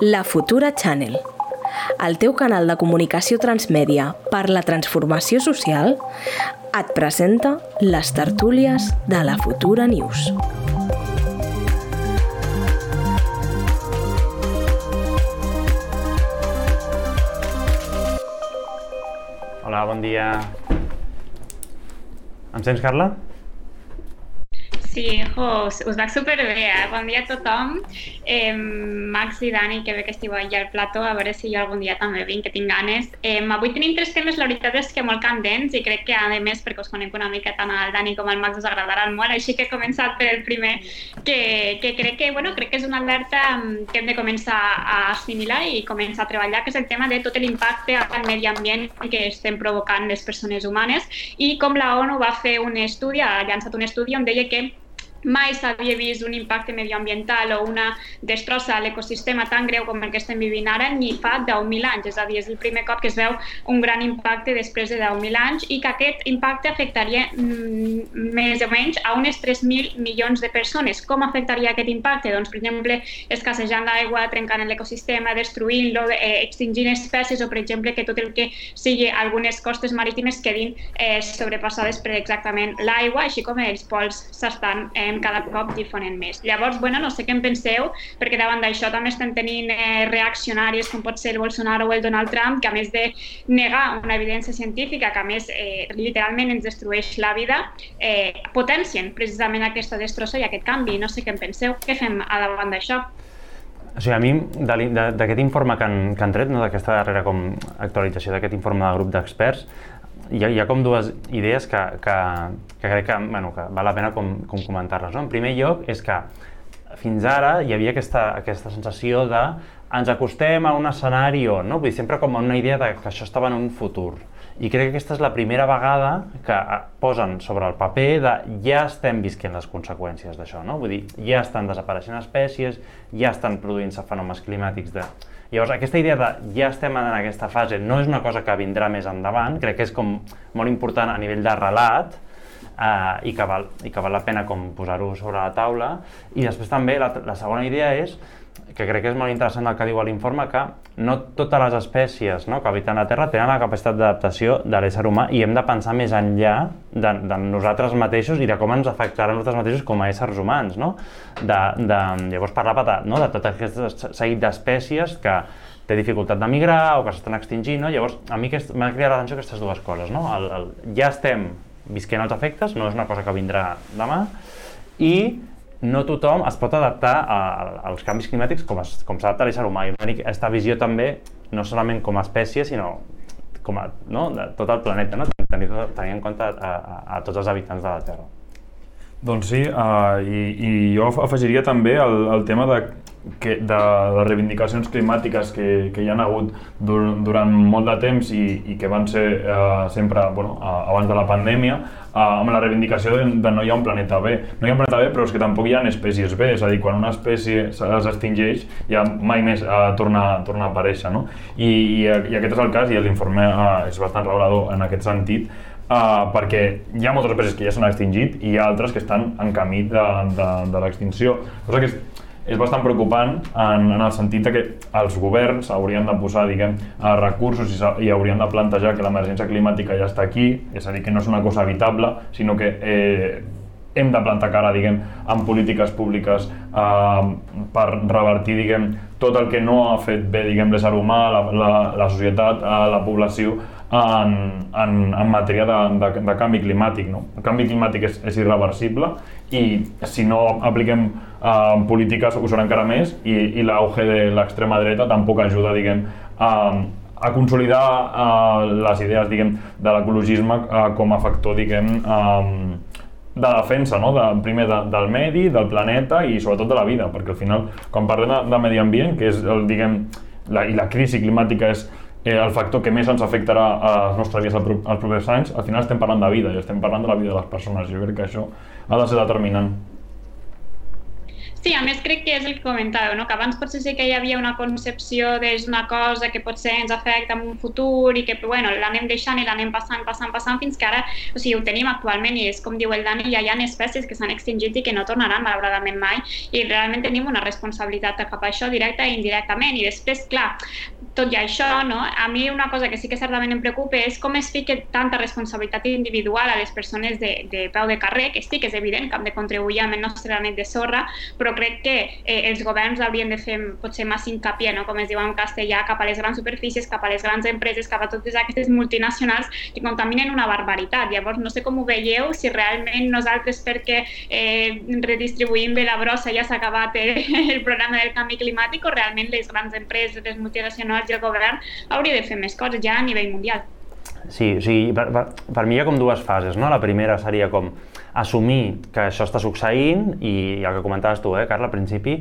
La Futura Channel, el teu canal de comunicació transmèdia per la transformació social, et presenta les tertúlies de la Futura News. Hola, bon dia. Em sents, Carla? Sí, jo, us, us va superbé, eh? Bon dia a tothom. Eh, Max i Dani, que ve que estiu allà al plató, a veure si jo algun dia també vinc, que tinc ganes. Eh, avui tenim tres temes, la veritat és que molt candents i crec que, a més, perquè us conec una mica tant al Dani com al Max, us agradaran molt, així que he començat per el primer, que, que crec que, bueno, crec que és una alerta que hem de començar a assimilar i començar a treballar, que és el tema de tot l'impacte al medi ambient que estem provocant les persones humanes i com la ONU va fer un estudi, ha llançat un estudi on deia que mai s'havia vist un impacte medioambiental o una destrossa a l'ecosistema tan greu com el que estem vivint ara ni fa 10.000 anys, és a dir, és el primer cop que es veu un gran impacte després de 10.000 anys i que aquest impacte afectaria mm, més o menys a unes 3.000 milions de persones. Com afectaria aquest impacte? Doncs, per exemple, escassejant l'aigua, trencant l'ecosistema, destruint-lo, eh, extingint espècies o, per exemple, que tot el que sigui algunes costes marítimes quedin eh, sobrepassades per exactament l'aigua, així com els pols s'estan eh, cada cop difonent més. Llavors, bueno, no sé què en penseu, perquè davant d'això també estem tenint eh, reaccionaris com pot ser el Bolsonaro o el Donald Trump, que a més de negar una evidència científica, que a més eh, literalment ens destrueix la vida, eh, potencien precisament aquesta destrossa i aquest canvi. No sé què en penseu, què fem a davant d'això? O sigui, a mi, d'aquest informe que han, que han tret, no, d'aquesta darrera com actualització d'aquest informe del grup d'experts, hi ha, hi ha com dues idees que, que, que crec que, bueno, que val la pena com, com comentar-les. No? En primer lloc, és que fins ara hi havia aquesta, aquesta sensació de ens acostem a un escenari on, no? Vull dir, sempre com una idea de que això estava en un futur. I crec que aquesta és la primera vegada que posen sobre el paper de ja estem visquent les conseqüències d'això, no? Vull dir, ja estan desapareixent espècies, ja estan produint-se fenòmens climàtics de Llavors, aquesta idea de ja estem en aquesta fase no és una cosa que vindrà més endavant, crec que és com molt important a nivell de relat, eh, i, que val, i que val la pena com posar-ho sobre la taula. I després també la, la segona idea és que crec que és molt interessant el que diu l'informe, que no totes les espècies no, que habiten la Terra tenen la capacitat d'adaptació de l'ésser humà i hem de pensar més enllà de, de nosaltres mateixos i de com ens afectarà nosaltres mateixos com a éssers humans. No? De, de, llavors parlava de, no, de tot aquest seguit d'espècies que té dificultat de migrar o que s'estan extingint. No? Llavors, a mi m'ha cridat l'atenció aquestes dues coses. No? El, el, ja estem visquent els efectes, no és una cosa que vindrà demà, i no tothom es pot adaptar a, als canvis climàtics com, com s'adapta l'ésser humà. I aquesta visió també, no solament com a espècie, sinó com a, no? de tot el planeta, no? tenir, tenir en compte a, a, a tots els habitants de la Terra. Doncs sí, uh, i, i jo afegiria també el, el tema de que, de les reivindicacions climàtiques que, que hi han hagut dur, durant molt de temps i, i que van ser eh, sempre bueno, abans de la pandèmia, eh, amb la reivindicació de, de no hi ha un planeta B. No hi ha un planeta B, però és que tampoc hi ha espècies B, és a dir, quan una espècie s'extingeix ja mai més eh, torna, torna a aparèixer. No? I, i, I aquest és el cas, i l'informe eh, és bastant regulador en aquest sentit, Uh, perquè hi ha moltes espècies que ja s'han extingit i hi ha altres que estan en camí de, de, de l'extinció. Cosa que és, és bastant preocupant en, en el sentit que els governs haurien de posar diguem, eh, recursos i, i haurien de plantejar que l'emergència climàtica ja està aquí, és a dir, que no és una cosa evitable, sinó que eh, hem de plantar cara diguem, en polítiques públiques eh, per revertir diguem, tot el que no ha fet bé l'ésser humà, la, la, la societat, eh, la població, en, en, en matèria de, de, de canvi climàtic. No? El canvi climàtic és, és irreversible i si no apliquem eh, polítiques ho serà encara més i, i l'auge de l'extrema dreta tampoc ajuda diguem, a, a consolidar eh, les idees diguem, de l'ecologisme eh, com a factor diguem, eh, de defensa, no? de, primer de, del medi, del planeta i sobretot de la vida, perquè al final, quan parlem de, de medi ambient, que és el, diguem, la, i la crisi climàtica és eh, el factor que més ens afectarà a les nostres vides als propers anys, al final estem parlant de vida i estem parlant de la vida de les persones. Jo crec que això ha de ser determinant. Sí, a més crec que és el que comentàveu, no? que abans potser sí que hi havia una concepció d'és una cosa que potser ens afecta en un futur i que bueno, l'anem deixant i l'anem passant, passant, passant fins que ara o sigui, ho tenim actualment i és com diu el Dani, ja hi ha espècies que s'han extingit i que no tornaran malauradament mai i realment tenim una responsabilitat cap a això directa i indirectament i després, clar, tot i això, no? a mi una cosa que sí que certament em preocupa és com es fica tanta responsabilitat individual a les persones de, de peu de carrer, que sí que és evident que hem de contribuir amb el nostre granet de sorra, però crec que eh, els governs haurien de fer potser més hincapié, no? com es diu en castellà, cap a les grans superfícies, cap a les grans empreses, cap a totes aquestes multinacionals que contaminen una barbaritat. Llavors, no sé com ho veieu, si realment nosaltres perquè eh, redistribuïm bé la brossa ja s'ha acabat eh, el programa del canvi climàtic o realment les grans empreses, les multinacionals i el govern hauria de fer més coses ja a nivell mundial. Sí, o sigui, per, per, per mi hi ha com dues fases, no? La primera seria com assumir que això està succeint i, i el que comentaves tu, eh, Carla, al principi,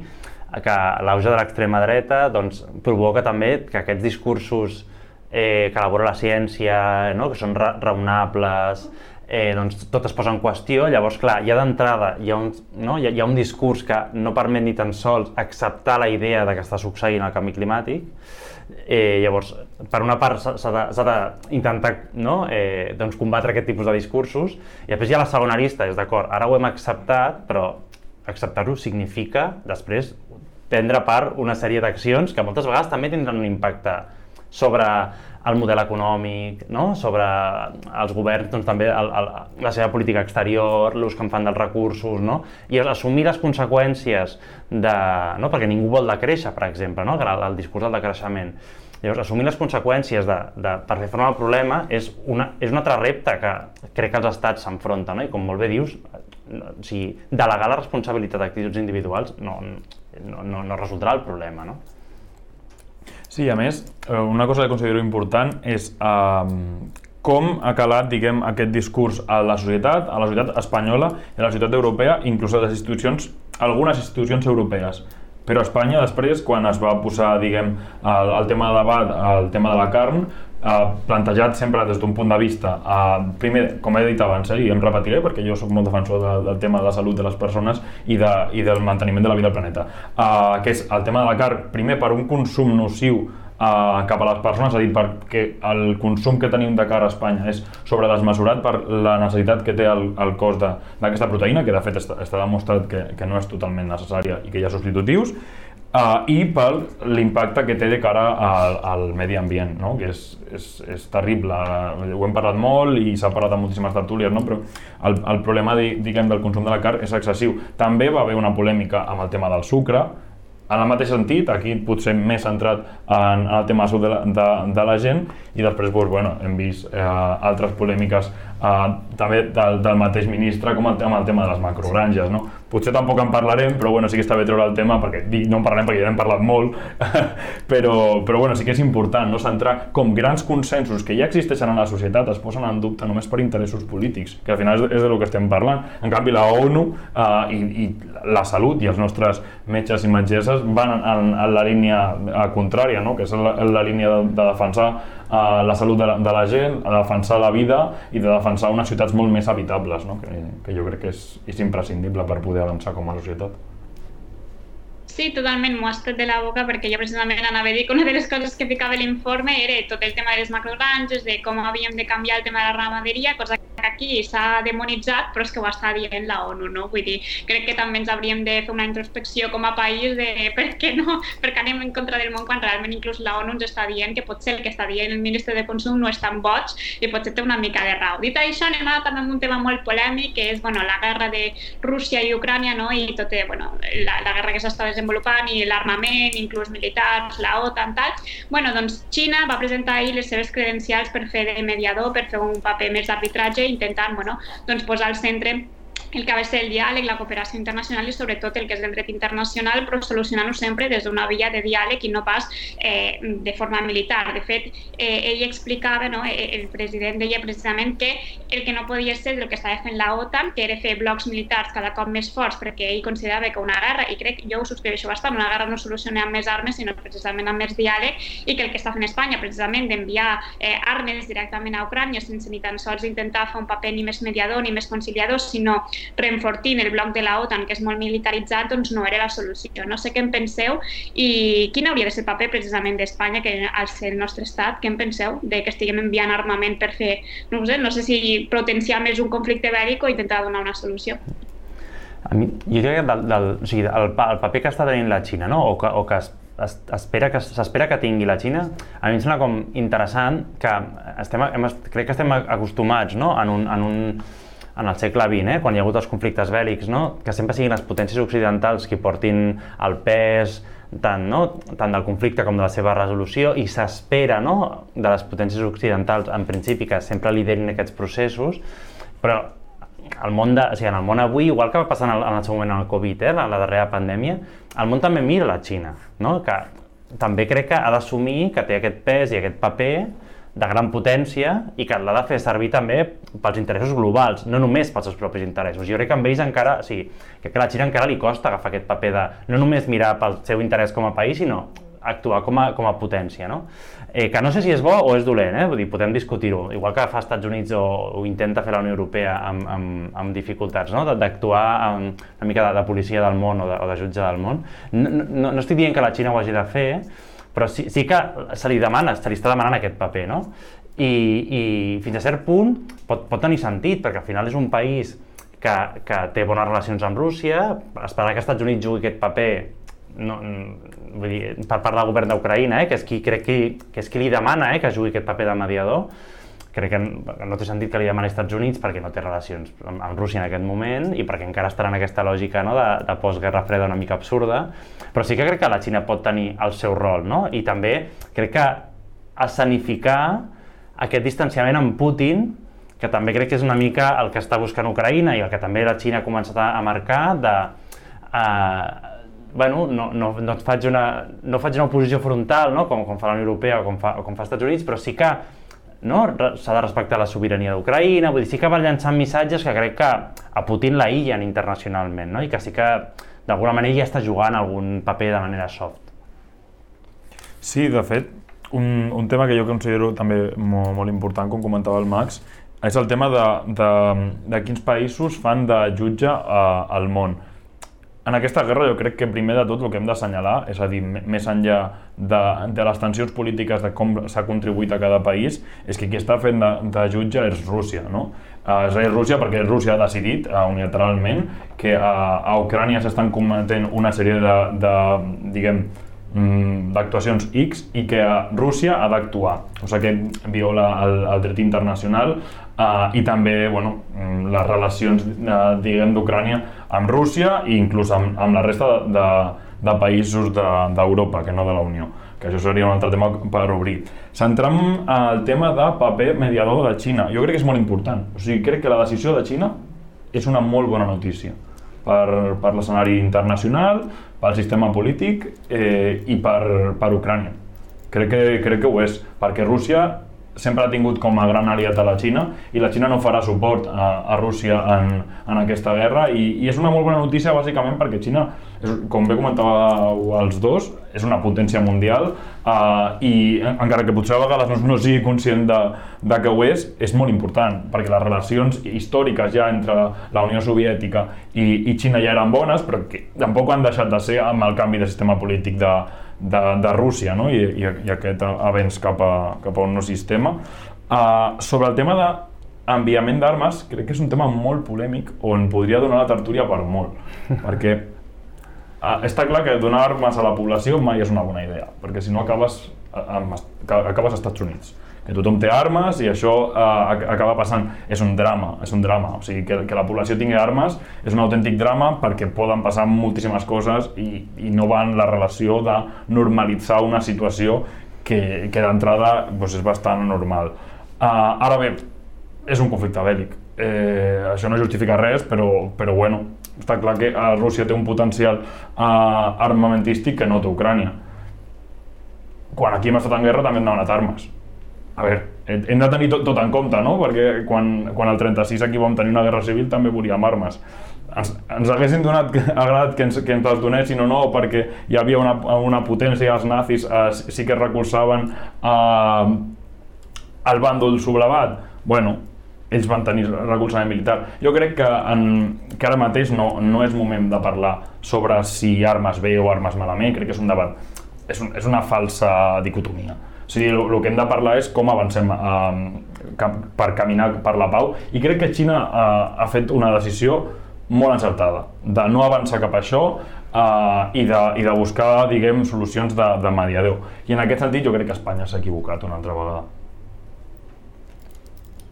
que l'auge de l'extrema dreta doncs, provoca també que aquests discursos eh, que elabora la ciència, no? que són ra raonables, eh, doncs tot es posa en qüestió, llavors clar, ja d'entrada hi, ha un, no? hi, ha, hi ha un discurs que no permet ni tan sols acceptar la idea de que està succeint el canvi climàtic, Eh, llavors, per una part s'ha d'intentar no? eh, doncs combatre aquest tipus de discursos i després hi ha la segona arista, és d'acord, ara ho hem acceptat, però acceptar-ho significa després prendre part una sèrie d'accions que moltes vegades també tindran un impacte sobre el model econòmic, no? sobre els governs, doncs, també el, el, la seva política exterior, l'ús que en fan dels recursos, no? i assumir les conseqüències de... No? perquè ningú vol decréixer, per exemple, no? el, el discurs del decreixement. Llavors, assumir les conseqüències de, de, per fer front al problema és, una, és un altre repte que crec que els estats s'enfronten, no? i com molt bé dius, no, o sigui, delegar la responsabilitat d'actituds individuals no, no, no, no resoldrà el problema. No? Sí, a més, eh, una cosa que considero important és eh, com ha calat diguem, aquest discurs a la societat, a la societat espanyola a la societat europea, inclús a les institucions, algunes institucions europees. Però a Espanya, després, quan es va posar diguem, el, el tema de debat, el tema de la carn, eh, plantejat sempre des d'un punt de vista, eh, primer, com he dit abans, eh, i em repetiré perquè jo sóc molt defensor de, del tema de la salut de les persones i, de, i del manteniment de la vida al planeta, eh, que és el tema de la carn, primer per un consum nociu Uh, cap a les persones, és a dir, perquè el consum que tenim de cara a Espanya és sobredesmesurat per la necessitat que té el, el cos d'aquesta proteïna, que de fet està, està demostrat que, que no és totalment necessària i que hi ha substitutius, Uh, I per l'impacte que té de cara al, al medi ambient, no? que és, és, és terrible. Ho hem parlat molt i s'ha parlat en moltíssimes tertúlies, no? però el, el problema diguem, del consum de la carn és excessiu. També va haver una polèmica amb el tema del sucre, en el mateix sentit, aquí potser més centrat en, en el tema de la, de, de la gent i després doncs, bueno, hem vist eh, altres polèmiques eh, també del, del mateix ministre com el, amb el tema de les macrogranges. No? Potser tampoc en parlarem, però bueno, sí que està bé treure el tema perquè dic, no en parlarem perquè ja hem parlat molt, però, però bueno, sí que és important no? centrar com grans consensos que ja existeixen en la societat es posen en dubte només per interessos polítics, que al final és, és de lo que estem parlant. En canvi, la ONU eh, i, i la salut i els nostres metges i metgesses van en, en la línia eh, contrària, no? que és la, la línia de, de defensar eh, la salut de la, de la gent, a defensar la vida i de defensar unes ciutats molt més habitables, no? que, que jo crec que és, és imprescindible per poder avançar com a societat. Sí, totalment, m'ho has tret de la boca perquè jo precisament anava a dir que una de les coses que ficava l'informe era tot el tema de les macrogranges, de com havíem de canviar el tema de la ramaderia, cosa que aquí s'ha demonitzat, però és que ho està dient la ONU, no? Vull dir, crec que també ens hauríem de fer una introspecció com a país de per què no, perquè anem en contra del món quan realment inclús la ONU ens està dient que potser el que està dient el ministre de Consum no és tan boig i potser té una mica de raó. Dit això, anem a també amb un tema molt polèmic, que és bueno, la guerra de Rússia i Ucrània, no? i tot, eh, bueno, la, la guerra que s'està desenvolupant i l'armament, inclús militars, la OTAN, tal. Bueno, doncs Xina va presentar ahir les seves credencials per fer de mediador, per fer un paper més d'arbitratge, intentant bueno, doncs posar al centre el que ha de ser el diàleg, la cooperació internacional i sobretot el que és el dret internacional, però solucionant-ho sempre des d'una via de diàleg i no pas eh, de forma militar. De fet, eh, ell explicava, no, eh, el president deia precisament que el que no podia ser el que estava fent la OTAN, que era fer blocs militars cada cop més forts, perquè ell considerava que una guerra, i crec, jo ho subscriveixo bastant, una guerra no soluciona amb més armes, sinó precisament amb més diàleg, i que el que està fent Espanya, precisament d'enviar eh, armes directament a Ucrània sense ni tan sols intentar fer un paper ni més mediador ni més conciliador, sinó reenfortint el bloc de la OTAN, que és molt militaritzat, doncs no era la solució. No sé què en penseu i quin hauria de ser el paper precisament d'Espanya, que al ser el nostre estat, què en penseu de que estiguem enviant armament per fer, no sé, no sé si potenciar més un conflicte bèl·lic o intentar donar una solució? A mi, jo crec que del, del, o sigui, el, el paper que està tenint la Xina, no? o que, o que es, es, espera que s'espera que tingui la Xina, a mi em sembla com interessant que estem, hem, crec que estem acostumats no? en, un, en, un, en el segle XX, eh? quan hi ha hagut els conflictes bèl·lics, no? que sempre siguin les potències occidentals qui portin el pes tant, no? tant del conflicte com de la seva resolució i s'espera no? de les potències occidentals en principi que sempre liderin aquests processos, però el món de, o sigui, en el món avui, igual que va passar en el, en el seu moment en el Covid, eh, la, la darrera pandèmia, el món també mira la Xina, no? que també crec que ha d'assumir que té aquest pes i aquest paper de gran potència i que l'ha de fer servir també pels interessos globals, no només pels seus propis interessos. Jo crec que amb ells encara, o sigui, que a la Xina encara li costa agafar aquest paper de no només mirar pel seu interès com a país, sinó actuar com a, com a potència, no? Eh, que no sé si és bo o és dolent, eh? Vull dir, podem discutir-ho, igual que fa Estats Units o, o intenta fer la Unió Europea amb, amb, amb dificultats, no? d'actuar una mica de, de policia del món o de, o de jutge del món. No, no, no estic dient que la Xina ho hagi de fer, però sí, sí que se li demana, se li està demanant aquest paper, no? I, i fins a cert punt pot, pot tenir sentit, perquè al final és un país que, que té bones relacions amb Rússia, esperar que els Estats Units jugui aquest paper no, vull dir, per part del govern d'Ucraïna, eh, que és qui crec que, que és qui li demana eh, que jugui aquest paper de mediador, crec que no té sentit que li demani als Estats Units perquè no té relacions amb, amb Rússia en aquest moment i perquè encara estarà en aquesta lògica no, de, de postguerra freda una mica absurda, però sí que crec que la Xina pot tenir el seu rol, no? I també crec que escenificar aquest distanciament amb Putin, que també crec que és una mica el que està buscant Ucraïna i el que també la Xina ha començat a marcar de eh, bueno, no, no, no, faig una, no faig una oposició frontal, no? com, com fa la Unió Europea o com fa, o com fa els Estats Units, però sí que no? s'ha de respectar la sobirania d'Ucraïna, vull dir, sí que va llançant missatges que crec que a Putin l'aïllen internacionalment, no? i que sí que d'alguna manera ja està jugant algun paper de manera soft. Sí, de fet, un, un tema que jo considero també molt, molt important, com comentava el Max, és el tema de, de, de quins països fan de jutge uh, al món en aquesta guerra jo crec que primer de tot el que hem d'assenyalar, és a dir, més enllà de, de les tensions polítiques de com s'ha contribuït a cada país, és que qui està fent de, de jutge és Rússia, no? Uh, és a dir, Rússia perquè Rússia ha decidit uh, unilateralment que uh, a Ucrània s'estan cometent una sèrie de, de diguem, d'actuacions X i que Rússia ha d'actuar. O sigui que viola el, el dret internacional uh, i també bueno, mm, les relacions uh, diguem d'Ucrània amb Rússia i inclús amb, amb la resta de, de, de països d'Europa, de, que no de la Unió que això seria un altre tema per obrir. Centram el tema de paper mediador de Xina. Jo crec que és molt important. O sigui, crec que la decisió de Xina és una molt bona notícia per, per l'escenari internacional, pel sistema polític eh, i per, per Ucrània. Crec que, crec que ho és, perquè Rússia sempre ha tingut com a gran aliat a la Xina i la Xina no farà suport a, a Rússia en, en aquesta guerra i, i és una molt bona notícia bàsicament perquè Xina, és, com bé comentàveu els dos, és una potència mundial uh, i encara que potser a vegades no, no sigui conscient de, de que ho és, és molt important perquè les relacions històriques ja entre la Unió Soviètica i, i Xina ja eren bones però que tampoc han deixat de ser amb el canvi de sistema polític de, de, de Rússia no? I, i, i aquest avenç cap a, cap a un nou sistema. Uh, sobre el tema d'enviament d'armes, crec que és un tema molt polèmic on podria donar la tertúlia per molt, perquè uh, està clar que donar armes a la població mai és una bona idea, perquè si no acabes, amb, acabes als Estats Units que tothom té armes i això eh, acaba passant. És un drama, és un drama. O sigui, que, que la població tingui armes és un autèntic drama perquè poden passar moltíssimes coses i, i no va en la relació de normalitzar una situació que, que d'entrada doncs, és bastant normal. Uh, ara bé, és un conflicte bèl·lic. Eh, això no justifica res, però, però bueno, està clar que a Rússia té un potencial uh, armamentístic que no té Ucrània. Quan aquí hem estat en guerra també hem demanat armes a veure, hem de tenir tot, tot en compte, no? Perquè quan, quan el 36 aquí vam tenir una guerra civil també volíem armes. Ens, ens haguessin donat, agradat que ens, que ens les donessin o no, perquè hi havia una, una potència, els nazis eh, sí que recolzaven eh, el bàndol sublevat. Bueno, ells van tenir recolzament militar. Jo crec que, en, que ara mateix no, no és moment de parlar sobre si armes bé o armes malament, crec que és un debat, és, un, és una falsa dicotomia. O sigui, el, el que hem de parlar és com avancem eh, per caminar per la pau i crec que Xina eh, ha fet una decisió molt encertada, de no avançar cap a això eh, i, de, i de buscar, diguem, solucions de, de mediador. I en aquest sentit jo crec que Espanya s'ha equivocat una altra vegada.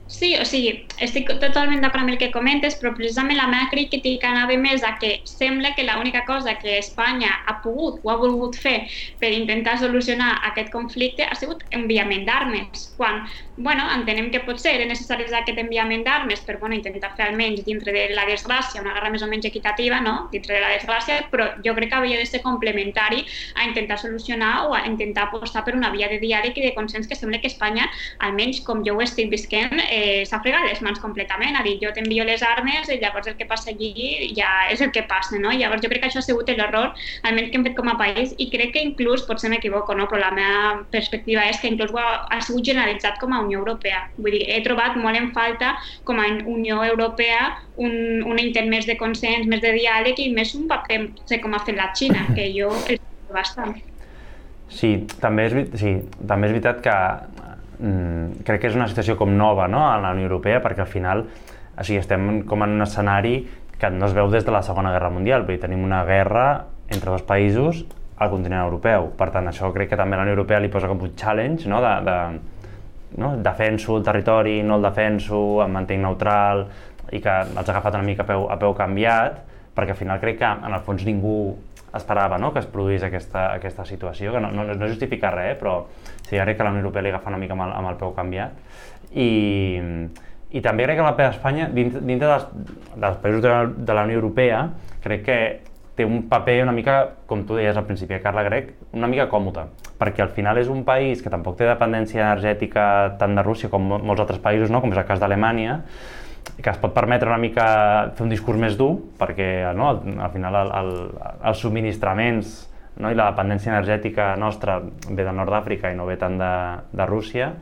Sí, o sigui, estic totalment d'acord amb el que comentes, però precisament la meva crítica anava més a que sembla que l'única cosa que Espanya ha pogut o ha volgut fer per intentar solucionar aquest conflicte ha sigut enviament d'armes, quan, bueno, entenem que potser era necessari aquest enviament d'armes per bueno, intentar fer almenys dintre de la desgràcia una guerra més o menys equitativa, no? dintre de la desgràcia, però jo crec que havia de ser complementari a intentar solucionar o a intentar apostar per una via de diàleg i de consens que sembla que Espanya, almenys com jo ho estic visquent, eh, s'ha fregat les mans completament, ha dit jo t'envio les armes i llavors el que passa allí ja és el que passa, no? Llavors jo crec que això ha sigut l'error, almenys que hem fet com a país, i crec que inclús, potser m'equivoco, no? però la meva perspectiva és que inclús ha, ha sigut generalitzat com a Unió Europea. Vull dir, he trobat molt en falta com a Unió Europea un, un intent més de consens, més de diàleg i més un paper, no sé com ha fet la Xina, que jo el bastant. Sí, també és, sí, també és veritat que mm, crec que és una situació com nova no? a la Unió Europea perquè al final o sigui, estem com en un escenari que no es veu des de la Segona Guerra Mundial, vull dir, tenim una guerra entre dos països al continent europeu. Per tant, això crec que també la Unió Europea li posa com un challenge, no? de, de no? defenso el territori, no el defenso, em mantenc neutral, i que els ha agafat una mica a peu, a peu canviat, perquè al final crec que en el fons ningú esperava no? que es produís aquesta, aquesta situació, que no, no, no justifica res, però sí, crec que la Unió Europea li agafa una mica amb el, amb el peu canviat. I, i també crec que la PEA d'Espanya, dintre, dintre dels, dels països de, de la Unió Europea, crec que té un paper una mica, com tu deies al principi, Carla Grec, una mica còmode, perquè al final és un país que tampoc té dependència energètica tant de Rússia com molts altres països, no? com és el cas d'Alemanya, que es pot permetre una mica fer un discurs més dur, perquè no, al, al final el, el, els subministraments no? i la dependència energètica nostra ve del nord d'Àfrica i no ve tant de, de Rússia,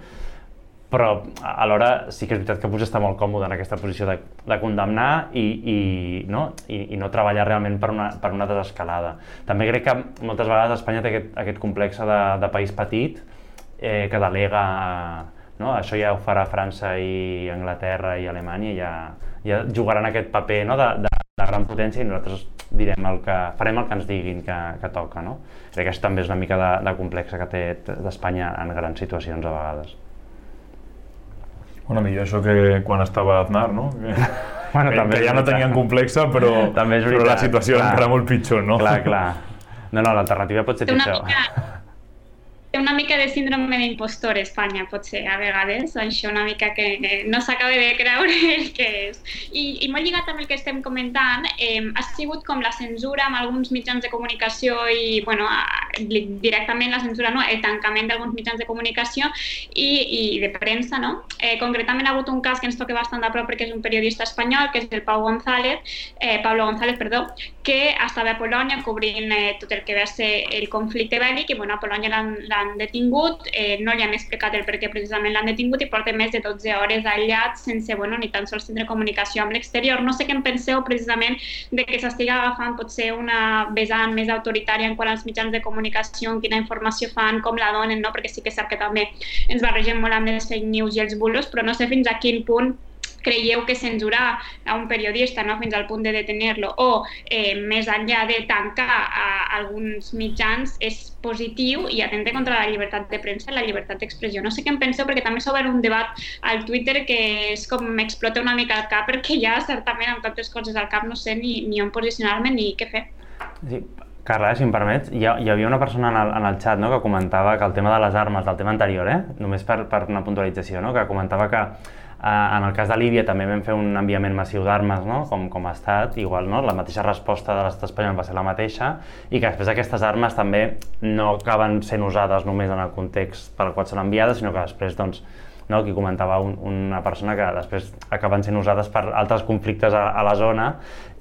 però alhora sí que és veritat que potser està molt còmode en aquesta posició de, de condemnar i, i, no? I, i no treballar realment per una, per una desescalada. També crec que moltes vegades Espanya té aquest, aquest complex de, de país petit eh, que delega no? això ja ho farà França i Anglaterra i Alemanya, ja, ja jugaran aquest paper no? de, de, de gran potència i nosaltres direm el que, farem el que ens diguin que, que toca. No? Crec que això també és una mica de, de complexa que té d'Espanya en grans situacions a vegades. Una millor això que quan estava Aznar, no? Que, bueno, que, també que ja no tenien complexa, però, també és veritat, però la situació clar, era encara molt pitjor, no? Clar, clar. No, no, l'alternativa pot ser pitjor. Una mica, té una mica de síndrome d'impostor Espanya, potser, a vegades, això una mica que no s'acaba de creure el que és. I, I molt lligat amb el que estem comentant, eh, ha sigut com la censura amb alguns mitjans de comunicació i, bueno, directament la censura, no? el tancament d'alguns mitjans de comunicació i, i de premsa, no? Eh, concretament ha hagut un cas que ens toca bastant de prop perquè és un periodista espanyol, que és el Pau González, eh, Pablo González, perdó, que estava a Polònia cobrint eh, tot el que va ser el conflicte bèl·lic i, bueno, a Polònia l'han l'han detingut, eh, no li han explicat el per què precisament l'han detingut i porta més de 12 hores aïllat sense bueno, ni tan sols tindre comunicació amb l'exterior. No sé què en penseu precisament de que s'estigui agafant potser una vessant més autoritària en quant als mitjans de comunicació, en quina informació fan, com la donen, no? perquè sí que sap que també ens barregem molt amb les fake news i els bulos, però no sé fins a quin punt creieu que censurar a un periodista no, fins al punt de detenir-lo o eh, més enllà de tancar a alguns mitjans és positiu i atenta contra la llibertat de premsa i la llibertat d'expressió. No sé què en penseu perquè també s'ha obert un debat al Twitter que és com m'explota una mica el cap perquè ja certament amb tantes coses al cap no sé ni, ni on posicionar-me ni què fer. Sí, Carla, si em permets, hi, ha, hi havia una persona en el, en el xat no, que comentava que el tema de les armes, del tema anterior, eh, només per, per una puntualització, no, que comentava que en el cas de Líbia també vam fer un enviament massiu d'armes no? com, com ha estat, igual no? la mateixa resposta de l'estat espanyol va ser la mateixa i que després aquestes armes també no acaben sent usades només en el context per al qual són enviades, sinó que després doncs, no? aquí comentava un, una persona que després acaben sent usades per altres conflictes a, a la zona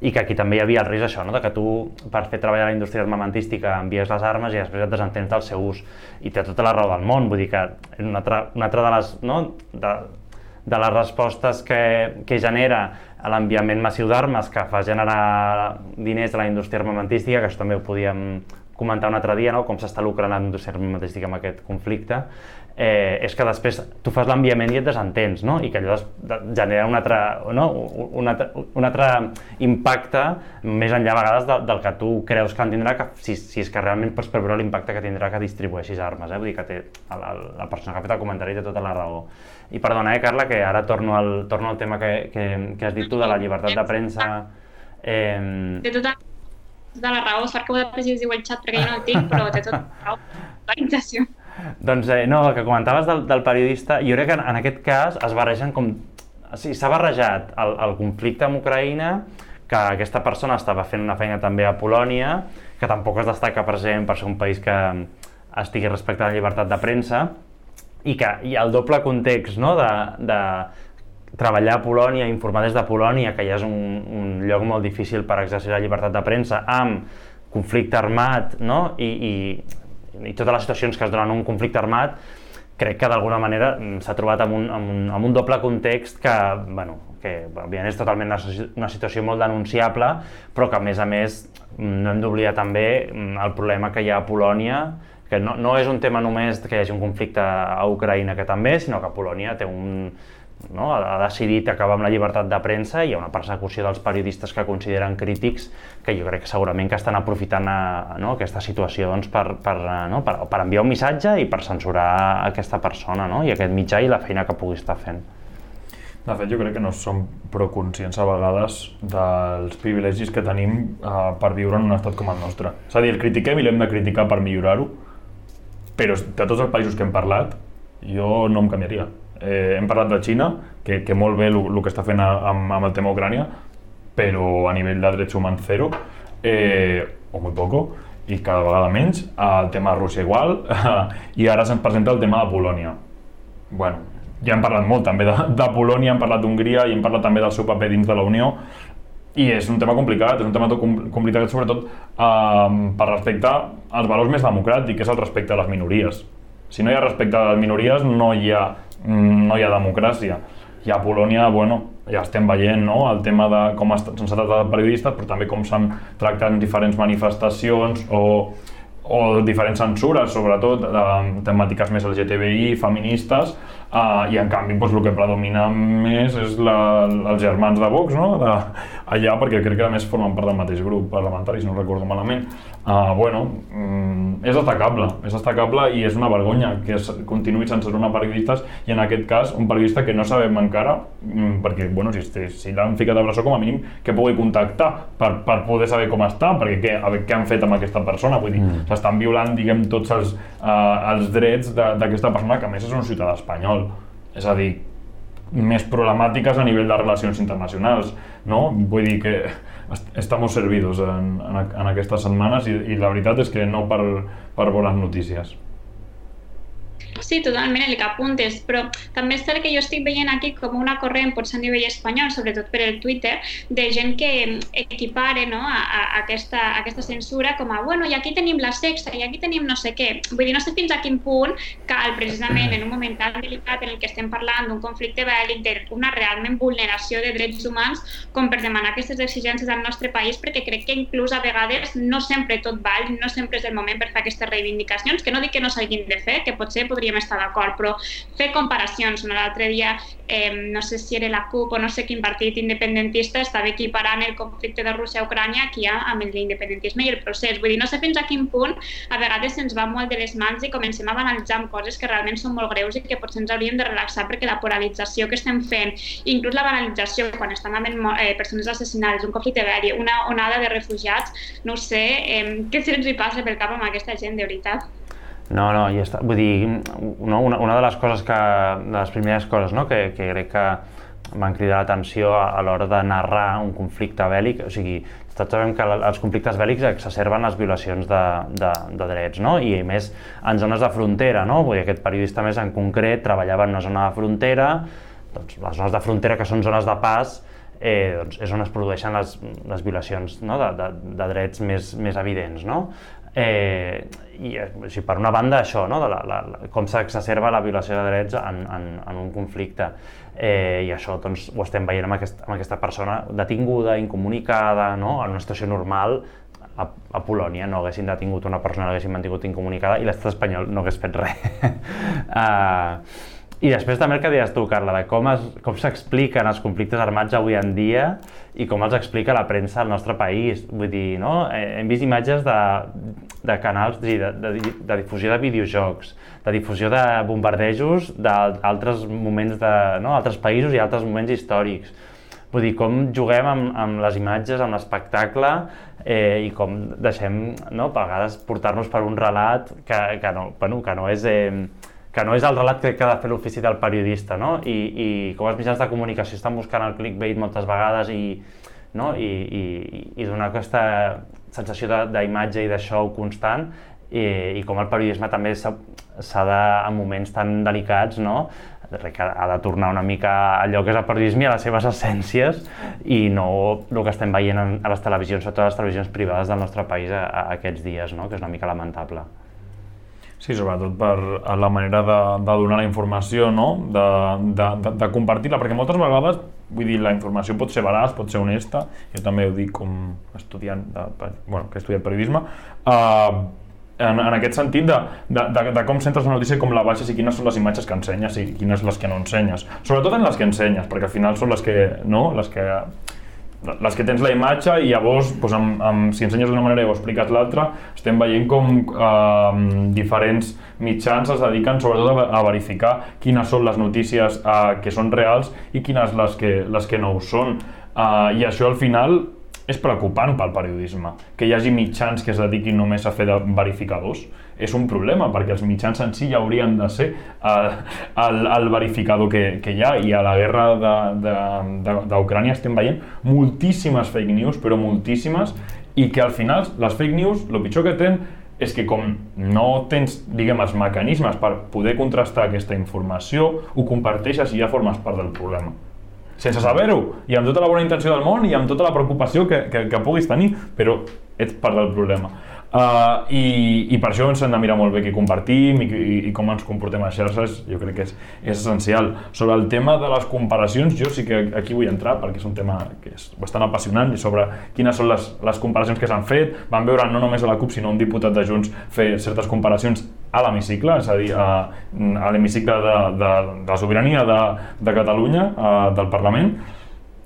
i que aquí també hi havia el risc això, no? de que tu per fer treballar la indústria armamentística envies les armes i després et desentens del seu ús i té tota la raó del món, vull dir que una altra, una altra de les no? de, de les respostes que, que genera l'enviament massiu d'armes que fa generar diners a la indústria armamentística, que això també ho podíem comentar un altre dia, no? com s'està lucrant la indústria armamentística amb aquest conflicte, eh, és que després tu fas l'enviament i et desentens, no? i que allò genera un altre, no? un, altre, un altre impacte més enllà a vegades de, del que tu creus que en tindrà, que, si, si és que realment pots preveure l'impacte que tindrà que distribueixis armes. Eh? Vull dir que té, la, la persona que ha fet el comentari té tota la raó. I perdona, eh, Carla, que ara torno al, torno al tema que, que, que has dit tu de la llibertat de premsa. Eh... De tota de la raó, sort que ho de el xat perquè jo no el tinc, però té tota la raó. Doncs eh, no, el que comentaves del, del periodista, jo crec que en, en aquest cas es barregen com... O sigui, s'ha barrejat el, el conflicte amb Ucraïna, que aquesta persona estava fent una feina també a Polònia, que tampoc es destaca present per ser un país que estigui respectant la llibertat de premsa, i que i el doble context no, de, de treballar a Polònia, informar des de Polònia, que ja és un, un lloc molt difícil per exercir la llibertat de premsa, amb conflicte armat no? I, i i totes les situacions que es donen en un conflicte armat, crec que d'alguna manera mm, s'ha trobat amb un, amb, un, amb un doble context que, bueno, que òbviament és totalment una, una situació molt denunciable, però que a més a més mm, no hem d'oblidar també mm, el problema que hi ha a Polònia, que no, no és un tema només que hi hagi un conflicte a Ucraïna que també, sinó que Polònia té un, no? ha decidit acabar amb la llibertat de premsa i hi ha una persecució dels periodistes que consideren crítics que jo crec que segurament que estan aprofitant a, eh, no? aquesta situació doncs, per, per, eh, no? per, per enviar un missatge i per censurar aquesta persona no? i aquest mitjà i la feina que pugui estar fent. De fet, jo crec que no som prou conscients a vegades dels privilegis que tenim uh, per viure en un estat com el nostre. És a dir, el critiquem i l'hem de criticar per millorar-ho, però de tots els països que hem parlat, jo no em canviaria eh, hem parlat de Xina, que, que molt bé el que està fent a, amb, amb el tema Ucrània, però a nivell de drets humans zero, eh, o molt poco, i cada vegada menys, el tema de Rússia igual, i ara se'ns presenta el tema de Polònia. bueno, ja hem parlat molt també de, de Polònia, hem parlat d'Hongria i hem parlat també del seu paper dins de la Unió, i és un tema complicat, és un tema complicat sobretot eh, per respecte als valors més democràtics, que és el respecte a les minories. Si no hi ha respecte a les minories, no hi ha no hi ha democràcia. I a Polònia, bueno, ja estem veient no? el tema de com s'han tractat periodistes, però també com s'han tractat diferents manifestacions o, o diferents censures, sobretot de temàtiques més LGTBI, feministes, uh, i en canvi doncs, el que predomina més és la, els germans de Vox, no? de, allà, perquè crec que a més formen part del mateix grup parlamentari, si no recordo malament, Uh, bueno, mm, és destacable, és destacable i és una vergonya que es continuï censurant periodistes i en aquest cas un periodista que no sabem encara, mm, perquè bueno, si, si l'han ficat a presó com a mínim que pugui contactar per, per poder saber com està, perquè què, a veure, què han fet amb aquesta persona, vull dir, mm. s'estan violant diguem tots els, uh, els drets d'aquesta persona que a més és un ciutadà espanyol, és a dir, més problemàtiques a nivell de relacions internacionals, no? Vull dir que estamos servidos en, en, en aquestes setmanes i, i la veritat és que no per, per bones notícies. Sí, totalment el que apuntes, però també és cert que jo estic veient aquí com una corrent, potser a nivell espanyol, sobretot per el Twitter, de gent que equipare no, a, a aquesta, a aquesta censura com a, bueno, i aquí tenim la sexa, i aquí tenim no sé què. Vull dir, no sé fins a quin punt cal, precisament, en un moment tan delicat en el que estem parlant d'un conflicte bèl·lic, d'una realment vulneració de drets humans, com per demanar aquestes exigències al nostre país, perquè crec que inclús a vegades no sempre tot val, no sempre és el moment per fer aquestes reivindicacions, que no dic que no s'hagin de fer, que potser podria podríem estar d'acord, però fer comparacions. No? L'altre dia, eh, no sé si era la CUP o no sé quin partit independentista estava equiparant el conflicte de Rússia-Ucrània aquí amb el d'independentisme i el procés. Vull dir, no sé fins a quin punt a vegades se'ns va molt de les mans i comencem a banalitzar amb coses que realment són molt greus i que potser ens hauríem de relaxar perquè la polarització que estem fent, inclús la banalització quan estan havent eh, persones assassinades, un conflicte bèl·lic, una onada de refugiats, no sé, eh, què se'ns hi passa pel cap amb aquesta gent, de veritat? No, no, i està, vull dir, no, una, una de les coses que, de les primeres coses no, que, que crec que van cridar l'atenció a, a l'hora de narrar un conflicte bèl·lic, o sigui, tots sabem que els conflictes bèl·lics exacerben les violacions de, de, de drets, no? i a més en zones de frontera, no? Vull dir, aquest periodista més en concret treballava en una zona de frontera, doncs les zones de frontera que són zones de pas, eh, doncs és on es produeixen les, les violacions no? de, de, de drets més, més evidents. No? Eh, I o sigui, per una banda això, no? de la, la, com s'exacerba la violació de drets en, en, en un conflicte. Eh, I això doncs, ho estem veient amb, aquest, amb aquesta persona detinguda, incomunicada, no? en una situació normal, a, a Polònia no haguessin detingut una persona, l'haguessin mantingut incomunicada i l'estat espanyol no hagués fet res. uh, I després també el que deies tu, Carla, de com s'expliquen els conflictes armats avui en dia i com els explica la premsa al nostre país. Vull dir, no? Eh, hem vist imatges de, de canals de, de, de difusió de videojocs, de difusió de bombardejos d'altres moments de no? altres països i altres moments històrics. Vull dir, com juguem amb, amb les imatges, amb l'espectacle eh, i com deixem, no, a vegades, portar-nos per un relat que, que, no, bueno, que no és... Eh, que no és el relat que, que ha de fer l'ofici del periodista, no? I, i com els mitjans de comunicació estan buscant el clickbait moltes vegades i, no? I, i, i donar aquesta sensació d'imatge i de show constant i, i com el periodisme també s'ha de, en moments tan delicats, no? que ha de tornar una mica allò que és el periodisme i a les seves essències i no el que estem veient a les televisions, sobretot a les televisions privades del nostre país a, a aquests dies, no? que és una mica lamentable. Sí, sobretot per la manera de, de donar la informació, no? de, de, de, de compartir-la, perquè moltes vegades, vull dir, la informació pot ser veraç, pot ser honesta, jo també ho dic com estudiant, de, bueno, que he estudiat periodisme, uh, en, en aquest sentit de, de, de, de com centres la notícia com la baixes i quines són les imatges que ensenyes i quines les que no ensenyes. Sobretot en les que ensenyes, perquè al final són les que, no? les que les que tens la imatge i llavors, doncs, amb, amb, si ensenyes d'una manera i ho expliques l'altra, estem veient com eh, diferents mitjans es dediquen sobretot a, a verificar quines són les notícies eh, que són reals i quines les que, les que no ho són. Eh, I això al final és preocupant pel periodisme, que hi hagi mitjans que es dediquin només a fer de verificadors? És un problema, perquè els mitjans en si ja haurien de ser el, el, el verificador que, que hi ha, i a la guerra d'Ucrània estem veient moltíssimes fake news, però moltíssimes, i que al final les fake news, el pitjor que tenen és que com no tens, diguem, els mecanismes per poder contrastar aquesta informació, ho comparteixes i ja formes part del problema sense saber-ho, i amb tota la bona intenció del món i amb tota la preocupació que, que, que puguis tenir, però ets part del problema. Uh, i, I per això ens hem de mirar molt bé què compartim i, i, i com ens comportem a xarxes, jo crec que és, és essencial. Sobre el tema de les comparacions, jo sí que aquí vull entrar perquè és un tema que és bastant apassionant i sobre quines són les, les comparacions que s'han fet. Vam veure no només a la CUP, sinó un diputat de Junts fer certes comparacions a l'hemicicle, és a dir, a, a l'hemicicle de, de, de la sobirania de, de Catalunya, a, del Parlament,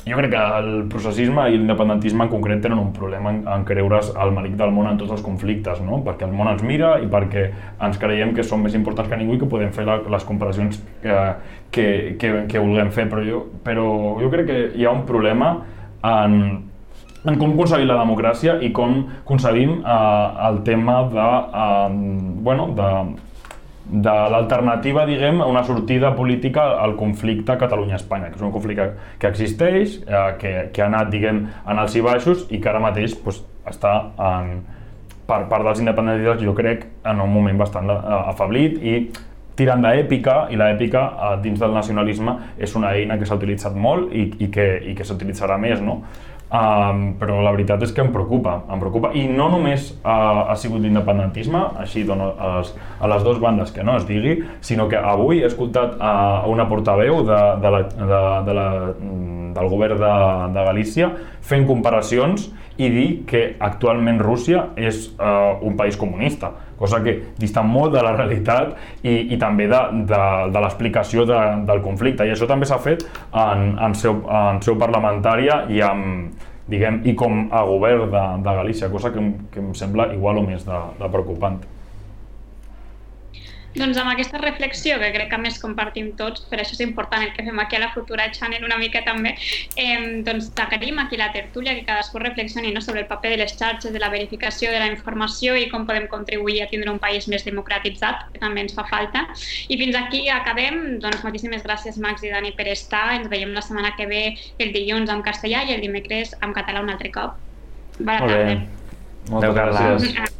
jo crec que el processisme i l'independentisme en concret tenen un problema en, en creure's al malic del món en tots els conflictes, no? perquè el món ens mira i perquè ens creiem que som més importants que ningú i que podem fer la, les comparacions que, que, que, que vulguem fer, però jo, però jo crec que hi ha un problema en, en com concebim la democràcia i com concebim eh, el tema de, eh, bueno, de, de l'alternativa, diguem, a una sortida política al conflicte Catalunya-Espanya, que és un conflicte que existeix, eh, que, que ha anat, diguem, en alts i baixos i que ara mateix pues, està en, per part dels independentistes, jo crec, en un moment bastant eh, afablit i tirant d'èpica, i l'èpica eh, dins del nacionalisme és una eina que s'ha utilitzat molt i, i que, i que s'utilitzarà més, no? Um, però la veritat és que em preocupa, em preocupa. I no només uh, ha sigut l'independentisme, així dono a les, a les dues bandes que no es digui, sinó que avui he escoltat a uh, una portaveu de, de la, de, de la, del govern de, de Galícia fent comparacions i dir que actualment Rússia és uh, un país comunista, cosa que dista molt de la realitat i, i també de, de, de l'explicació de, del conflicte. I això també s'ha fet en, en, seu, en seu parlamentària i amb, diguem, i com a govern de, de Galícia, cosa que, que em sembla igual o més de, de preocupant. Doncs amb aquesta reflexió, que crec que més compartim tots, per això és important el que fem aquí a la Futura Channel una mica també, eh, doncs tacarim aquí la tertúlia, que cadascú reflexioni no, sobre el paper de les xarxes, de la verificació de la informació i com podem contribuir a tindre un país més democratitzat, que també ens fa falta. I fins aquí acabem. Doncs moltíssimes gràcies, Max i Dani, per estar. Ens veiem la setmana que ve el dilluns en castellà i el dimecres en català un altre cop. Bona tarda. Moltes gràcies.